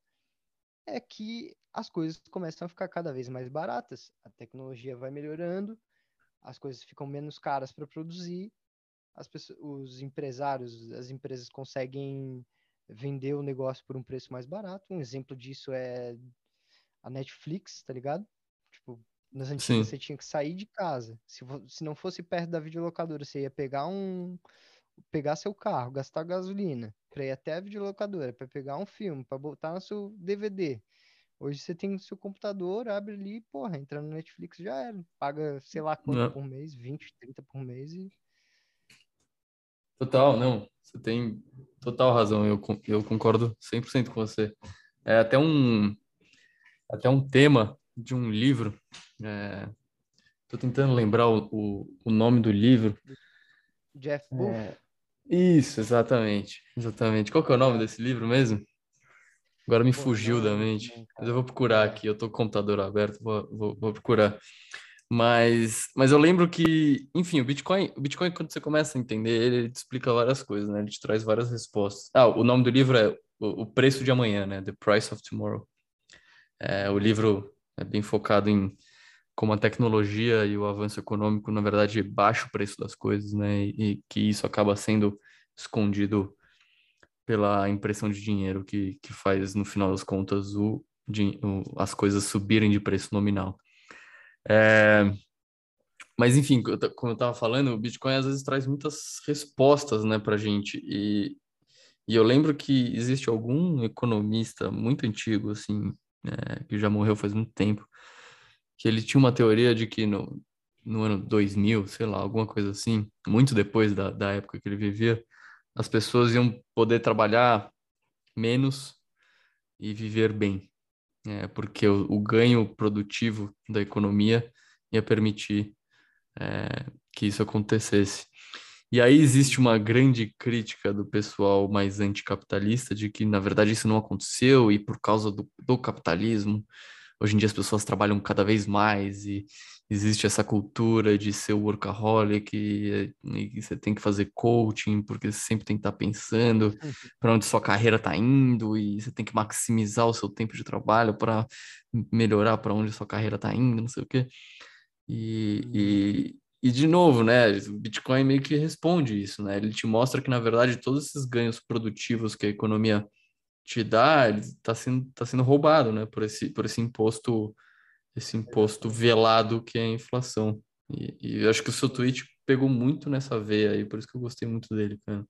é que as coisas começam a ficar cada vez mais baratas. A tecnologia vai melhorando, as coisas ficam menos caras para produzir, as pessoas, os empresários, as empresas conseguem vender o negócio por um preço mais barato. Um exemplo disso é a Netflix, tá ligado? Tipo, nas antigas Sim. você tinha que sair de casa. Se, se não fosse perto da videolocadora, você ia pegar um, pegar seu carro, gastar gasolina para ir até a videolocadora, para pegar um filme, para botar no seu DVD. Hoje você tem o seu computador, abre ali, porra, entra no Netflix já era. Paga, sei lá quanto É. por mês, 20, 30 por mês e Total, não. Você tem total razão. Eu, eu concordo 100% com você. É até um, até um tema de um livro. É, tô tentando lembrar o, o, o nome do livro. Jeff Booth, É, isso, exatamente. Exatamente. Qual que é o nome É. desse livro mesmo? Agora me fugiu da mente. Mas eu vou procurar é. aqui, eu tô com o computador aberto, vou, vou, vou, procurar. Mas, mas eu lembro que, enfim, o Bitcoin, o Bitcoin, quando você começa a entender ele, ele te explica várias coisas, né? Ele te traz várias respostas. Ah, o nome do livro é O, o Preço de Amanhã, né? The Price of Tomorrow. É, o livro é bem focado em como a tecnologia e o avanço econômico, na verdade, baixa o preço das coisas, né? E, e que isso acaba sendo escondido pela impressão de dinheiro que, que faz, no final das contas, o, o as coisas subirem de preço nominal. É, mas, enfim, como eu estava falando, o Bitcoin às vezes traz muitas respostas né, para a gente. E, e eu lembro que existe algum economista muito antigo, assim, é, que já morreu faz muito tempo, que ele tinha uma teoria de que no, no ano 2000, sei lá, alguma coisa assim, muito depois da, da época que ele vivia, as pessoas iam poder trabalhar menos e viver bem, é, porque o, o, ganho produtivo da economia ia permitir é, que isso acontecesse. E aí existe uma grande crítica do pessoal mais anticapitalista de que, na verdade, isso não aconteceu e por causa do, do capitalismo, hoje em dia as pessoas trabalham cada vez mais e existe essa cultura de ser workaholic e, e você tem que fazer coaching porque você sempre tem que estar tá pensando para onde sua carreira está indo e você tem que maximizar o seu tempo de trabalho para melhorar para onde sua carreira está indo, não sei o quê. E, e, uhum. E, de novo, né, o Bitcoin meio que responde isso, né? Ele te mostra que, na verdade, todos esses ganhos produtivos que a economia te dá, está sendo, tá sendo roubado, né, por esse, por esse imposto esse imposto velado que é a inflação. E, e eu acho que o seu tweet pegou muito nessa veia aí, por isso que eu gostei muito dele, cara.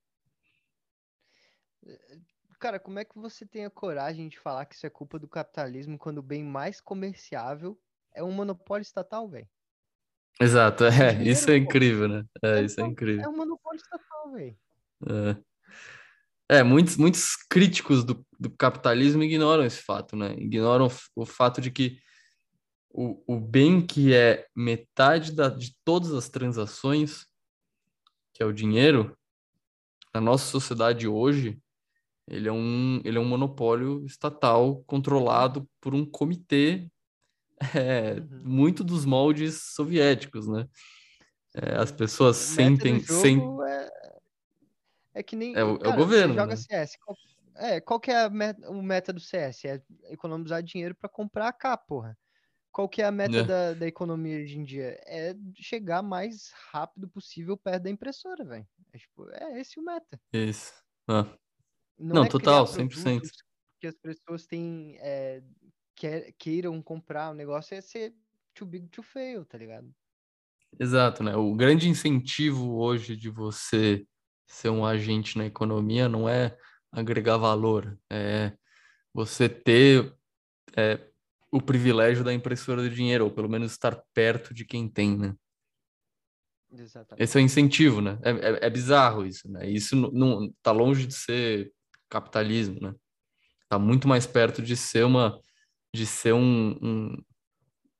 Cara, como é que você tem a coragem de falar que isso é culpa do capitalismo quando o bem mais comerciável é um monopólio estatal, velho? Exato, é, dinheiro, isso é incrível, né? É, é isso é incrível. É um monopólio estatal, velho. É. é. muitos, muitos críticos do, do capitalismo ignoram esse fato, né? Ignoram o fato de que o, o bem que é metade da, de todas as transações, que é o dinheiro, na nossa sociedade hoje, ele é um, ele é um monopólio estatal controlado por um comitê é, uhum. muito dos moldes soviéticos, né? É, as pessoas sentem... Sem... É, é que nem... É o, cara, é o governo, joga né? CS. Qual, é, qual que é a meta, o meta do CS? É economizar dinheiro para comprar AK, porra. Qual que é a meta é. da, da economia hoje em dia? É chegar mais rápido possível perto da impressora, velho. É, tipo, é esse o meta. Isso. Ah. Não, Não é total, 100%. Que as pessoas têm, quer, queiram comprar, o negócio é ser too big to fail, tá ligado? Exato, né? O grande incentivo hoje de você ser um agente na economia não é agregar valor, é você ter é, o privilégio da impressora de dinheiro, ou pelo menos estar perto de quem tem, né? Exatamente. Esse é o incentivo, né? É, é, é bizarro isso, né? Isso não, não tá longe de ser capitalismo, né? Tá muito mais perto de ser uma de ser um, um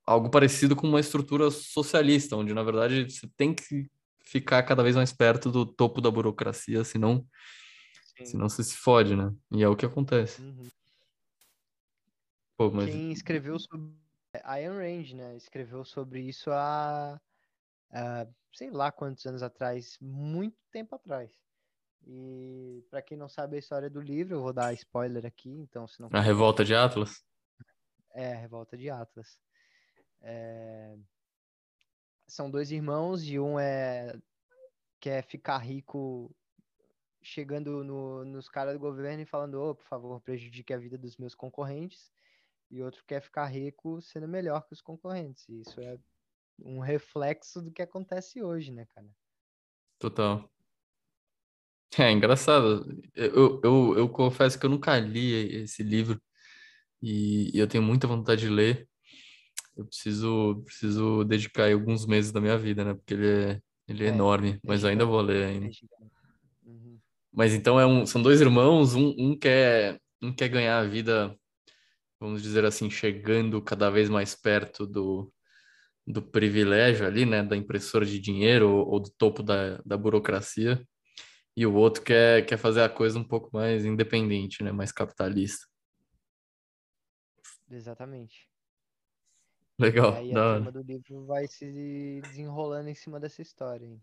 algo parecido com uma estrutura socialista, onde na verdade você tem que ficar cada vez mais perto do topo da burocracia, senão Sim. senão você se fode, né? E é o que acontece. Uhum. Pô, mas... Quem escreveu sobre. A Ayn Rand, né? Escreveu sobre isso há, há sei lá quantos anos atrás, muito tempo atrás. E para quem não sabe a história do livro, eu vou dar spoiler aqui, então se não. A Revolta de Atlas? É, Revolta de Atlas. É... São dois irmãos e um é quer ficar rico chegando no, nos caras do governo e falando, oh, por favor, prejudique a vida dos meus concorrentes e outro quer ficar rico sendo melhor que os concorrentes. E isso é um reflexo do que acontece hoje, né, cara? Total. É engraçado. Eu, eu, eu confesso que eu nunca li esse livro e eu tenho muita vontade de ler. Eu preciso, preciso dedicar alguns meses da minha vida, né? Porque ele é, ele é, é enorme, mas ainda vou ler ainda. Uhum. Mas então é um, são dois irmãos, um, um, quer, um quer ganhar a vida vamos dizer assim, chegando cada vez mais perto do, do privilégio ali, né, da impressora de dinheiro ou, ou do topo da, da burocracia, e o outro quer, quer fazer a coisa um pouco mais independente, né, mais capitalista. Exatamente. Legal. E aí a hora. trama do livro vai se desenrolando em cima dessa história. hein?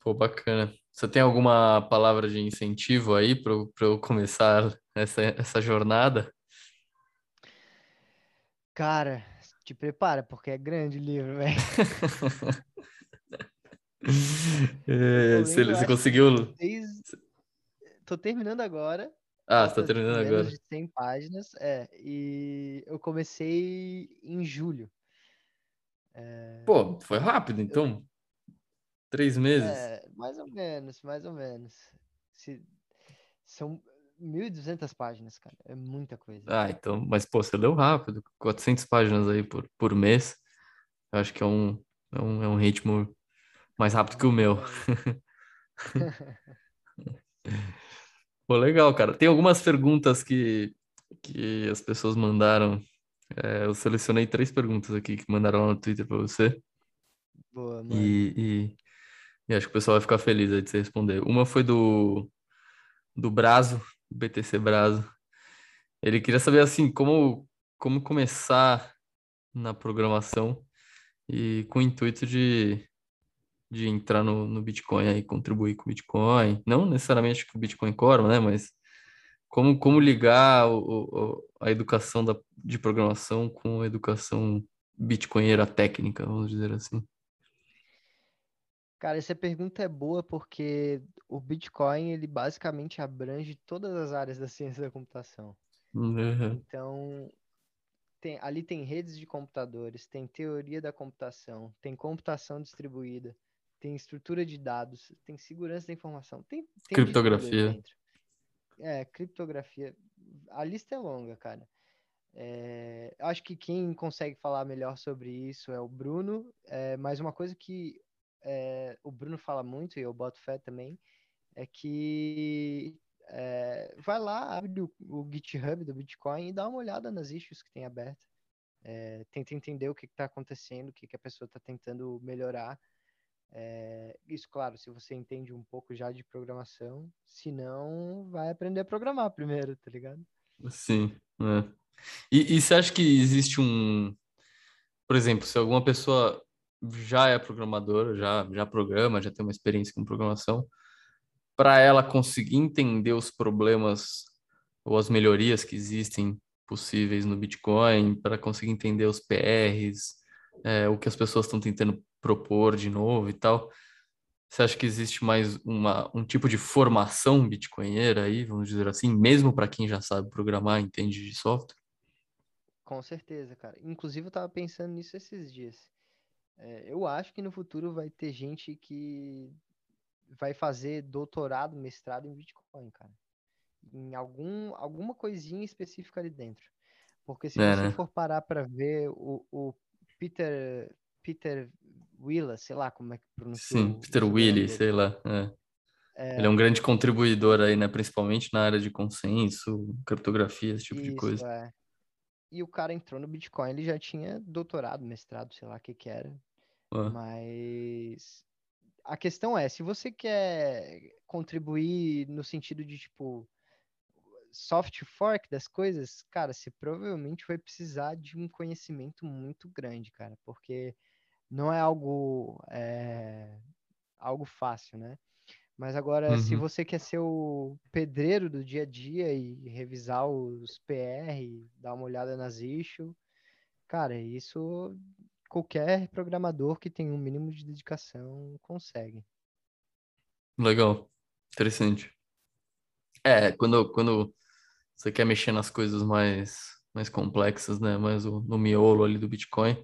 Pô, bacana. Você tem alguma palavra de incentivo aí para eu começar essa, essa jornada? Cara, te prepara, porque é grande o livro, velho. É, você, você conseguiu. desde... Tô terminando agora. Ah, você tá terminando menos agora. de 100 páginas. É, e eu comecei em julho. Pô, foi rápido então. Três meses. É, mais ou menos, mais ou menos. Se... São 1.200 páginas, cara. É muita coisa. Ah, então, mas pô, você leu rápido, 400 páginas aí por, por mês. Eu acho que é um, é um, é um ritmo mais rápido que o meu. Pô, legal, cara. Tem algumas perguntas que, que as pessoas mandaram. É, eu selecionei três perguntas aqui que mandaram lá no Twitter pra você. Boa, mano. E, e, e acho que o pessoal vai ficar feliz aí de você responder. Uma foi do, do Brazo, BTC Brazo. Ele queria saber, assim, como, como começar na programação e com o intuito de, de entrar no, no Bitcoin aí, contribuir com o Bitcoin. Não necessariamente com o Bitcoin Core, né? Mas como, como ligar o, o, a educação da, de programação com a educação bitcoinheira técnica, vamos dizer assim. Cara, essa pergunta é boa porque o Bitcoin, ele basicamente abrange todas as áreas da ciência da computação. Uhum. Então, tem, ali tem redes de computadores, tem teoria da computação, tem computação distribuída, tem estrutura de dados, tem segurança da informação, tem, tem Criptografia. É, criptografia. A lista é longa, cara. É, acho que quem consegue falar melhor sobre isso é o Bruno. É, mas uma coisa que é, o Bruno fala muito, e eu boto fé também, é que é, vai lá, abre o, o GitHub do Bitcoin e dá uma olhada nas issues que tem aberta. É, tenta entender o que está acontecendo, o que, que a pessoa está tentando melhorar. É, isso, claro, se você entende um pouco já de programação, se não, vai aprender a programar primeiro, tá ligado? Sim. é. E, e você acha que existe um. Por exemplo, se alguma pessoa já é programadora, já, já programa, já tem uma experiência com programação, para ela conseguir entender os problemas ou as melhorias que existem possíveis no Bitcoin, para conseguir entender os PRs, é, o que as pessoas estão tentando propor de novo e tal. Você acha que existe mais uma, um tipo de formação bitcoinheira aí, vamos dizer assim, mesmo para quem já sabe programar, entende de software? Com certeza, cara. Inclusive, eu tava pensando nisso esses dias. É, eu acho que no futuro vai ter gente que vai fazer doutorado, mestrado em Bitcoin, cara. Em algum, alguma coisinha específica ali dentro. Porque se É, você né? for parar para ver o, o Peter Peter Willa, sei lá como é que pronuncia Sim, Peter dele. sei lá. é. Ele é um grande contribuidor aí, né? Principalmente na área de consenso, criptografia, esse tipo de Isso, coisa. é. E o cara entrou no Bitcoin, ele já tinha doutorado, mestrado, sei lá o que que era. Ah, Mas a questão é, se você quer contribuir no sentido de, tipo, soft fork das coisas, cara, você provavelmente vai precisar de um conhecimento muito grande, cara, porque não é algo, é, algo fácil, né? Mas agora, se uhum. você quer ser o pedreiro do dia a dia e revisar os PR, dar uma olhada nas issues, cara, isso qualquer programador que tem um mínimo de dedicação consegue. Legal, interessante. É, quando, quando você quer mexer nas coisas mais, mais complexas, né? Mais o- no miolo ali do Bitcoin,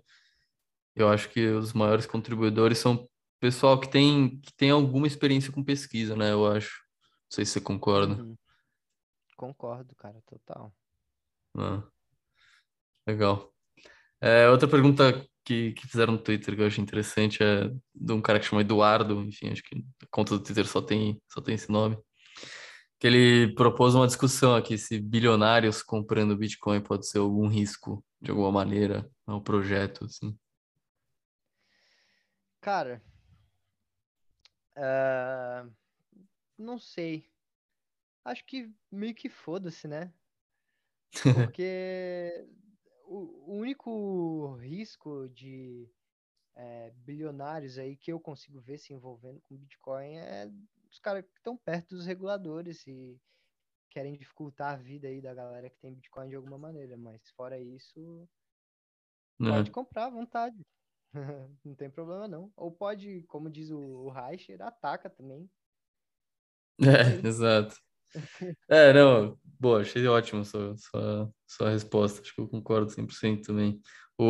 eu acho que os maiores contribuidores são pessoal que tem, que tem alguma experiência com pesquisa, né? Eu acho. Não sei se você concorda. Uhum. Concordo, cara, total. Ah, legal. É, outra pergunta que, que fizeram no Twitter que eu achei interessante é de um cara que chama Eduardo, enfim, acho que a conta do Twitter só tem, só tem esse nome. Que ele propôs uma discussão aqui se bilionários comprando Bitcoin pode ser algum risco de alguma maneira ao projeto, assim. Cara, ah, não sei. Acho que meio que foda-se, né? Porque o, único risco de é, bilionários aí que eu consigo ver se envolvendo com Bitcoin é os caras que estão perto dos reguladores e querem dificultar a vida aí da galera que tem Bitcoin de alguma maneira. Mas fora isso, pode comprar à vontade. não tem problema não. Ou pode, como diz o, o Reicher, ataca também. É, exato. É, não, boa, achei ótimo sua, sua, sua resposta, acho que eu concordo 100% também. O,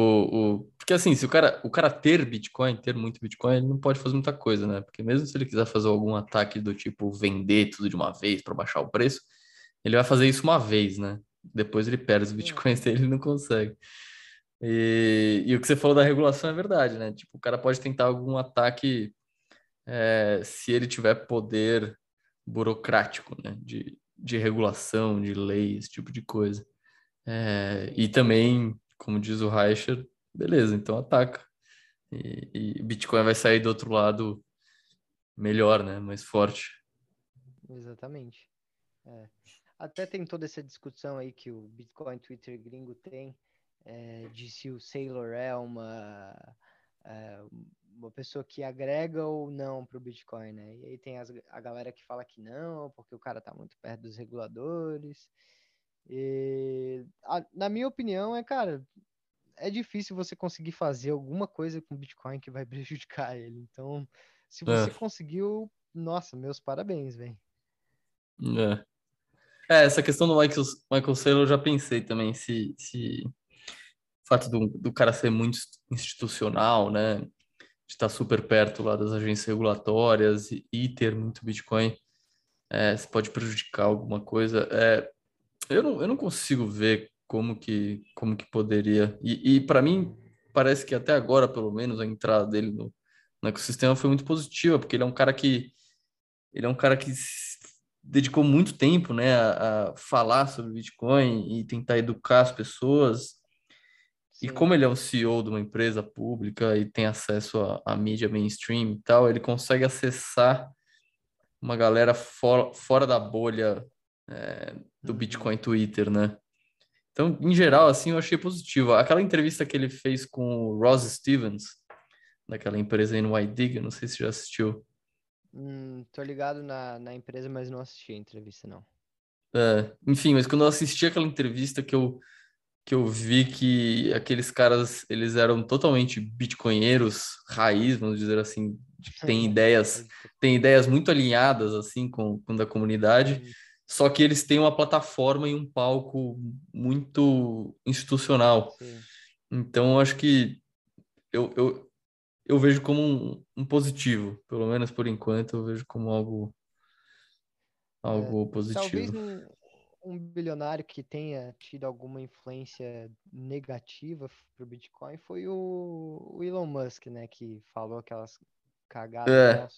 o, porque assim, se o cara, o cara ter Bitcoin, ter muito Bitcoin, ele não pode fazer muita coisa, né? Porque mesmo se ele quiser fazer algum ataque do tipo vender tudo de uma vez para baixar o preço, ele vai fazer isso uma vez, né? Depois ele perde os Bitcoins dele e não consegue. E, e o que você falou da regulação é verdade, né? Tipo, o cara pode tentar algum ataque é, se ele tiver poder burocrático, né? De, de regulação, de lei, esse tipo de coisa. É, e também, como diz o Reicher, beleza, então ataca. E, e Bitcoin vai sair do outro lado melhor, né? Mais forte. Exatamente. É. Até tem toda essa discussão aí que o Bitcoin Twitter gringo tem é, de se o Sailor é uma é, uma pessoa que agrega ou não para o Bitcoin, né? E aí tem as, a galera que fala que não, porque o cara está muito perto dos reguladores. E a, na minha opinião, é, cara, é difícil você conseguir fazer alguma coisa com Bitcoin que vai prejudicar ele. Então, se você é. conseguiu, nossa, meus parabéns, velho. É. é. essa questão do Michael, Michael Saylor eu já pensei também, se, se o fato do, do cara ser muito institucional, né? de estar super perto lá das agências regulatórias e, e ter muito Bitcoin, é, se pode prejudicar alguma coisa. É, eu, não, eu não consigo ver como que, como que poderia. E, e para mim, parece que até agora, pelo menos, a entrada dele no, no ecossistema foi muito positiva, porque ele é um cara que ele é um cara que dedicou muito tempo né, a, a falar sobre Bitcoin e tentar educar as pessoas e como ele é o CEO de uma empresa pública e tem acesso à, mídia mainstream e tal, ele consegue acessar uma galera for, fora da bolha é, do uhum. Bitcoin Twitter, né? Então, em geral, assim, eu achei positivo. Aquela entrevista que ele fez com o Ross Stevens, daquela empresa NYDIG, não sei se já assistiu. Hum, tô ligado na, na empresa, mas não assisti a entrevista, não. É, enfim, mas quando eu assisti aquela entrevista que eu que eu vi que aqueles caras, eles eram totalmente bitcoinheiros, raiz, vamos dizer assim, tem ideias, tem ideias muito alinhadas assim com, com da comunidade, só que eles têm uma plataforma e um palco muito institucional. Sim. Então, acho que eu, eu, eu vejo como um, um, positivo, pelo menos por enquanto, eu vejo como algo algo é, positivo. Talvez um bilionário que tenha tido alguma influência negativa para o Bitcoin foi o, o, Elon Musk, né? Que falou aquelas cagadas. É.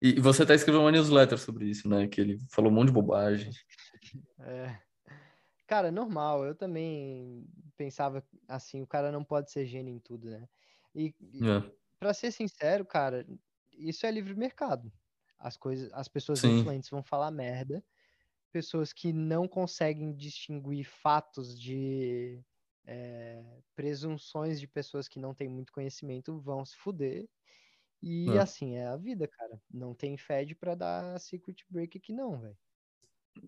E você até escreveu uma newsletter sobre isso, né? Que ele falou um monte de bobagem. É. Cara, normal. Eu também pensava assim, o cara não pode ser gênio em tudo, né? E, é. para ser sincero, cara, isso é livre mercado. As coisas, as pessoas Sim. influentes vão falar merda pessoas que não conseguem distinguir fatos de é, presunções de pessoas que não têm muito conhecimento vão se fuder. E é. assim é a vida, cara. Não tem Fed para dar secret break aqui, não, velho.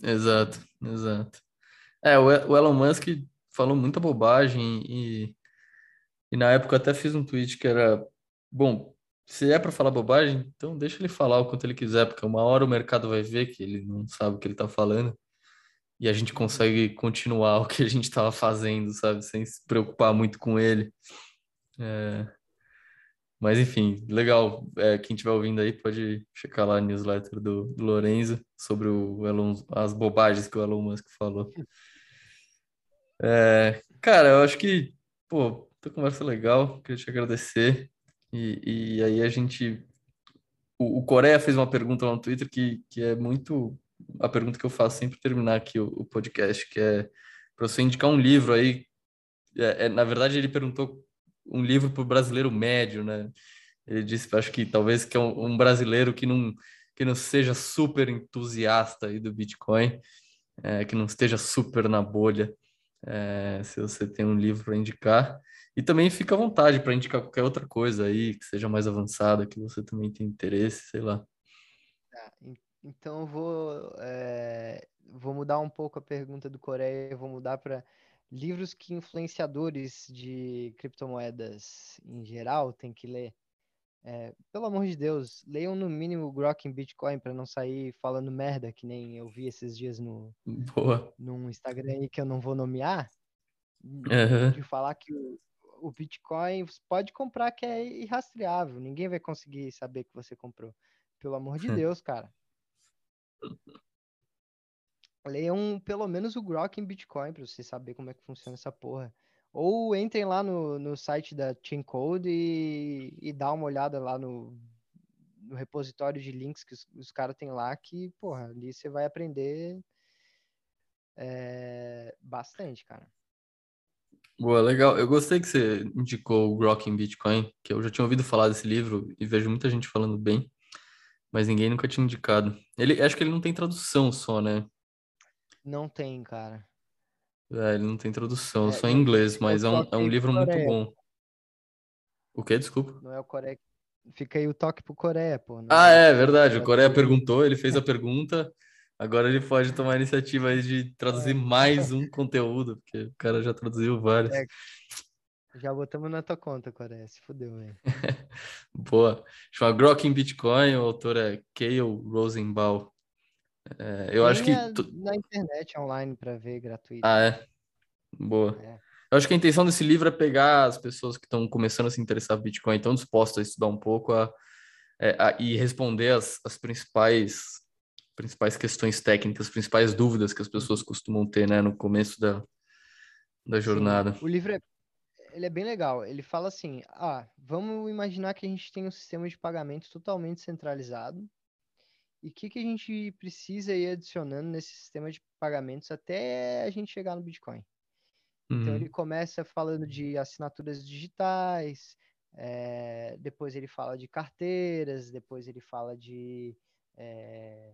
Exato, exato. É, o Elon Musk falou muita bobagem e, e na época até fiz um tweet que era: bom, se é para falar bobagem, então deixa ele falar o quanto ele quiser, porque uma hora o mercado vai ver que ele não sabe o que ele está falando e a gente consegue continuar o que a gente estava fazendo, sabe, sem se preocupar muito com ele. É... Mas enfim, legal. É, quem estiver ouvindo aí pode checar lá a newsletter do, do Lorenzo sobre o Elon, as bobagens que o Elon Musk falou. É, cara, eu acho que, pô, tua conversa legal, queria te agradecer. E, e aí a gente. O, o, Coreia fez uma pergunta lá no Twitter que, que é muito a pergunta que eu faço sempre terminar aqui o, o podcast, que é para você indicar um livro aí. É, é, na verdade, ele perguntou um livro para o brasileiro médio, né? Ele disse, acho que talvez que é um, um, brasileiro que não que não seja super entusiasta aí do Bitcoin, é, que não esteja super na bolha. é, se você tem um livro para indicar. E também fica à vontade para indicar qualquer outra coisa aí que seja mais avançada, que você também tem interesse, sei lá. Tá, então eu vou, é, vou mudar um pouco a pergunta do Coreia, vou mudar para livros que influenciadores de criptomoedas em geral têm que ler. É, pelo amor de Deus, leiam no mínimo Grok em Bitcoin para não sair falando merda, que nem eu vi esses dias no Boa. num Instagram aí que eu não vou nomear, uhum. de falar que o, o Bitcoin pode comprar que é irrastreável, ninguém vai conseguir saber que você comprou. Pelo amor de Deus, cara. Leiam pelo menos o Grok em Bitcoin para você saber como é que funciona essa porra. Ou entrem lá no, no site da Chain Code e, e dá uma olhada lá no, no repositório de links que os, os caras têm lá, que, porra, ali você vai aprender é, bastante, cara. Boa, legal. Eu gostei que você indicou o Grok em Bitcoin, que eu já tinha ouvido falar desse livro e vejo muita gente falando bem, mas ninguém nunca tinha indicado. Ele, acho que ele não tem tradução só, né? Não tem, cara. É, ele não tem tradução, é, só em inglês, mas é um, é um livro muito bom. O quê? Desculpa. Não é o Coreia. Fica aí o toque pro Coreia, pô. ah, é, é verdade. O Coreia perguntou, ele fez a pergunta. Agora ele pode tomar a iniciativa aí de traduzir é. mais um conteúdo, porque o cara já traduziu vários. É. Já botamos na tua conta, Coreia. Se fudeu, velho. Boa. Chama Grok em Bitcoin, o autor é Kale Rosenbaum. É, eu acho que. Na internet online para ver gratuito. Ah, é? Boa. É. Eu acho que a intenção desse livro é pegar as pessoas que estão começando a se interessar por Bitcoin, estão dispostas a estudar um pouco a, é, a, e responder as, as principais, principais questões técnicas, as principais dúvidas que as pessoas costumam ter né, no começo da, da jornada. Sim. O livro é, ele é bem legal. Ele fala assim: ah, vamos imaginar que a gente tem um sistema de pagamento totalmente centralizado e o que, que a gente precisa ir adicionando nesse sistema de pagamentos até a gente chegar no Bitcoin. Uhum. Então ele começa falando de assinaturas digitais, é, depois ele fala de carteiras, depois ele fala de é,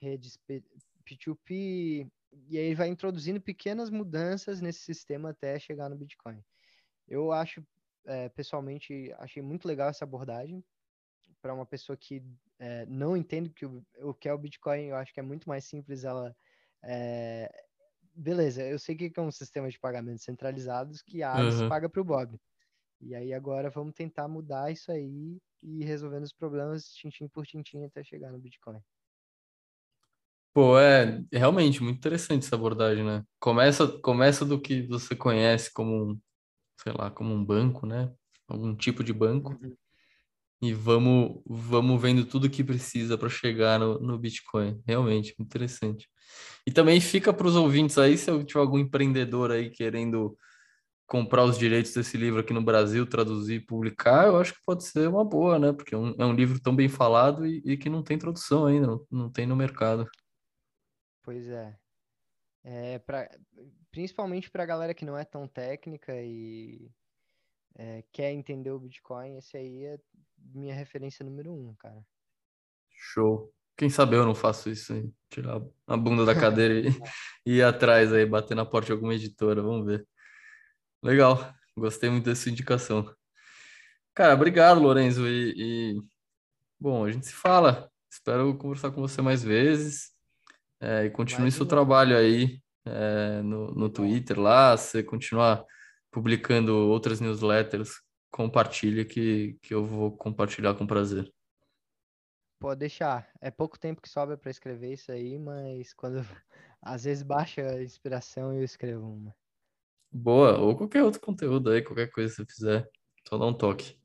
redes P2P, e aí ele vai introduzindo pequenas mudanças nesse sistema até chegar no Bitcoin. Eu acho, é, pessoalmente, achei muito legal essa abordagem para uma pessoa que é, não entende que o, o que é o Bitcoin, eu acho que é muito mais simples ela. É, beleza, eu sei que é um sistema de pagamentos centralizados que a Alice uhum. paga para o Bob. E aí agora vamos tentar mudar isso aí e ir resolvendo os problemas tintim por tintim até chegar no Bitcoin. Pô, é realmente muito interessante essa abordagem, né? Começa, começa do que você conhece como um, sei lá, como um banco, né? Algum tipo de banco. Uhum e vamos, vamos vendo tudo que precisa para chegar no, no Bitcoin. Realmente, muito interessante. E também fica para os ouvintes aí, se eu tiver algum empreendedor aí querendo comprar os direitos desse livro aqui no Brasil, traduzir, publicar, eu acho que pode ser uma boa, né? Porque é um, é um livro tão bem falado e, e, que não tem tradução ainda, não, não tem no mercado. Pois é. é pra, principalmente para a galera que não é tão técnica e é, quer entender o Bitcoin, esse aí é minha referência número um, cara. Show. Quem sabe eu não faço isso aí. Tirar a bunda da cadeira e, e ir atrás aí, bater na porta de alguma editora. Vamos ver. Legal. Gostei muito dessa indicação. Cara, obrigado, Lorenzo. E, e... bom, a gente se fala. Espero conversar com você mais vezes. É, e continue seu trabalho aí é, no, no Twitter lá. Você continuar publicando outras newsletters compartilhe que, que eu vou compartilhar com prazer. Pode deixar. É pouco tempo que sobra para escrever isso aí, mas quando às vezes baixa a inspiração eu escrevo uma. Boa, ou qualquer outro conteúdo aí, qualquer coisa que você fizer, só dá um toque.